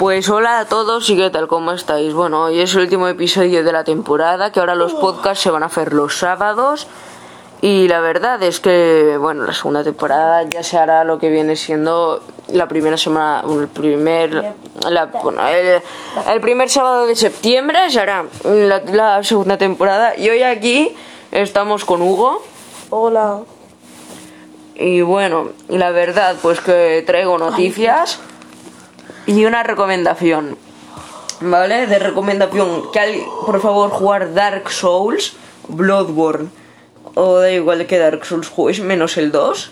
Pues hola a todos y qué tal, ¿cómo estáis? Bueno, hoy es el último episodio de la temporada, que ahora los podcasts se van a hacer los sábados. Y la verdad es que, bueno, la segunda temporada ya se hará lo que viene siendo la primera semana, el primer, la, bueno, el, el primer sábado de septiembre se hará la, la segunda temporada. Y hoy aquí estamos con Hugo. Hola. Y bueno, la verdad, pues que traigo noticias y una recomendación. ¿Vale? De recomendación, que alguien, por favor, jugar Dark Souls, Bloodborne, o da igual que Dark Souls juegues, menos el 2.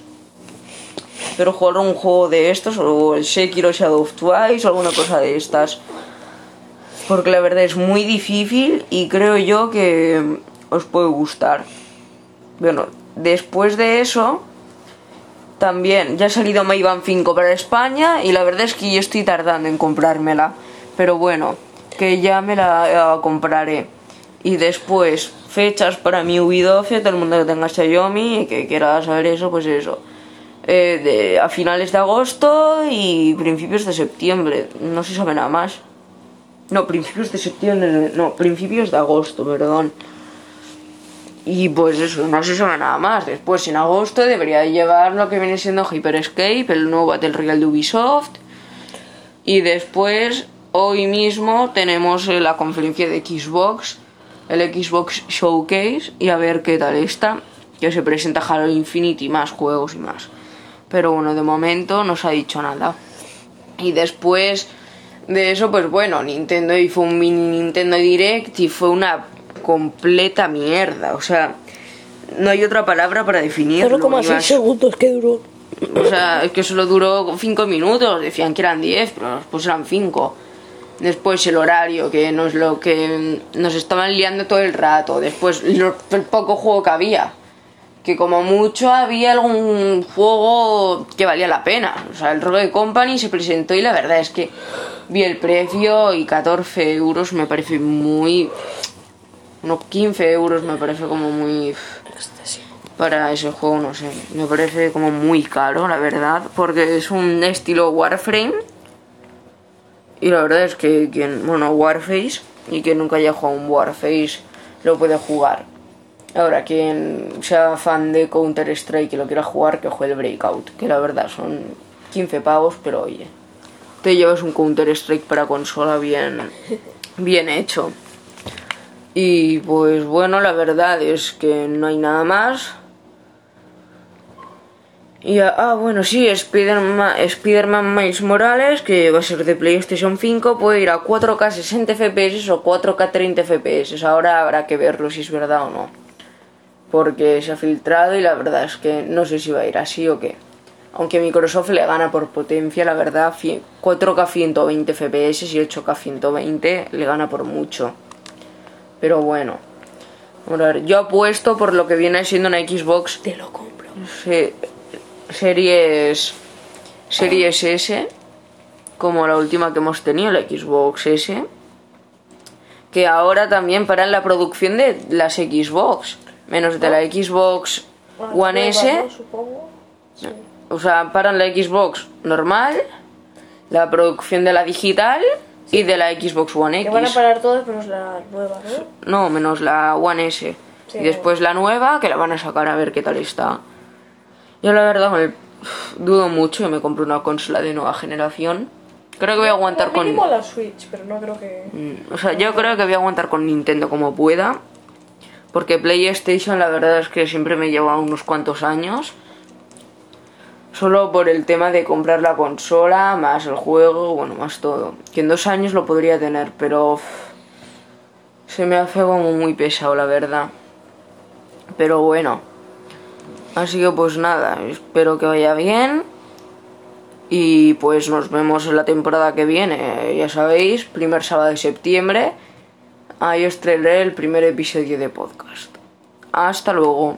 Pero jugar un juego de estos, o el Sekiro Shadow of Twice, o alguna cosa de estas. Porque la verdad es muy difícil y creo yo que os puede gustar. Bueno, después de eso, también ya ha salido Mayban 5 para España y la verdad es que yo estoy tardando en comprármela. Pero bueno, que ya me la compraré. Y después, fechas para mi Ubidoce, todo el mundo que tenga Xiaomi y que quiera saber eso, pues eso. Eh, de, a finales de agosto y principios de septiembre. No se sabe nada más. No, principios de septiembre, no, principios de agosto, perdón. Y pues eso, no se sabe nada más. Después, en agosto, debería llevar lo que viene siendo Hyper Escape, el nuevo Battle Royale de Ubisoft. Y después, hoy mismo, tenemos eh, la conferencia de Xbox, el Xbox Showcase, y a ver qué tal está. Que se presenta Halo Infinite y más juegos y más. Pero bueno, de momento no se ha dicho nada. Y después de eso, pues bueno, Nintendo hizo un mini Nintendo Direct y fue una completa mierda. O sea, no hay otra palabra para definirlo. 0,6 Ibas- segundos que duró. o sea, es que solo duró 5 minutos, decían que eran 10, pero después eran 5. Después el horario, que no es lo que nos estaban liando todo el rato. Después lo- el poco juego que había. Que como mucho había algún juego que valía la pena. O sea, el Rogue Company se presentó y la verdad es que vi el precio y 14 euros me parece muy... Unos 15 euros me parece como muy para ese juego, no sé, me parece como muy caro, la verdad, porque es un estilo Warframe. Y la verdad es que quien, bueno, Warface, y quien nunca haya jugado un Warface, lo puede jugar. Ahora, quien sea fan de Counter Strike y lo quiera jugar, que juegue el Breakout, que la verdad son 15 pavos, pero oye, te llevas un Counter Strike para consola bien, bien hecho. Y pues bueno, la verdad es que no hay nada más. Y ah, bueno, sí, Spider-Man Miles Morales, que va a ser de PlayStation 5, puede ir a 4K 60 FPS o 4K 30 FPS. Ahora habrá que verlo si es verdad o no. Porque se ha filtrado y la verdad es que no sé si va a ir así o qué. Aunque Microsoft le gana por potencia, la verdad, fi- 4K 120 FPS y 8K 120 le gana por mucho. Pero bueno. A ver, yo apuesto por lo que viene siendo una Xbox. Te lo compro. se- series series S como la última que hemos tenido la Xbox S que ahora también paran la producción de las Xbox menos de la Xbox One S. o sea paran la Xbox normal la producción de la digital y de la Xbox One Que van a X parar todas menos la nueva, ¿no? no menos la One S Sí, y después la nueva que la van a sacar a ver qué tal está yo la verdad me- dudo mucho que me compre una consola de nueva generación. Creo que voy a aguantar con... la Switch, pero no creo que... Mm, O sea, yo creo que voy a aguantar con Nintendo como pueda. Porque PlayStation la verdad es que siempre me lleva unos cuantos años. Solo por el tema de comprar la consola, más el juego, bueno, más todo. Que en dos años lo podría tener, pero... se me hace como muy pesado, la verdad. Pero bueno. Así que pues nada, espero que vaya bien. Y pues nos vemos en la temporada que viene. Ya sabéis, primer sábado de septiembre. Ahí os traeré el primer episodio de podcast. Hasta luego.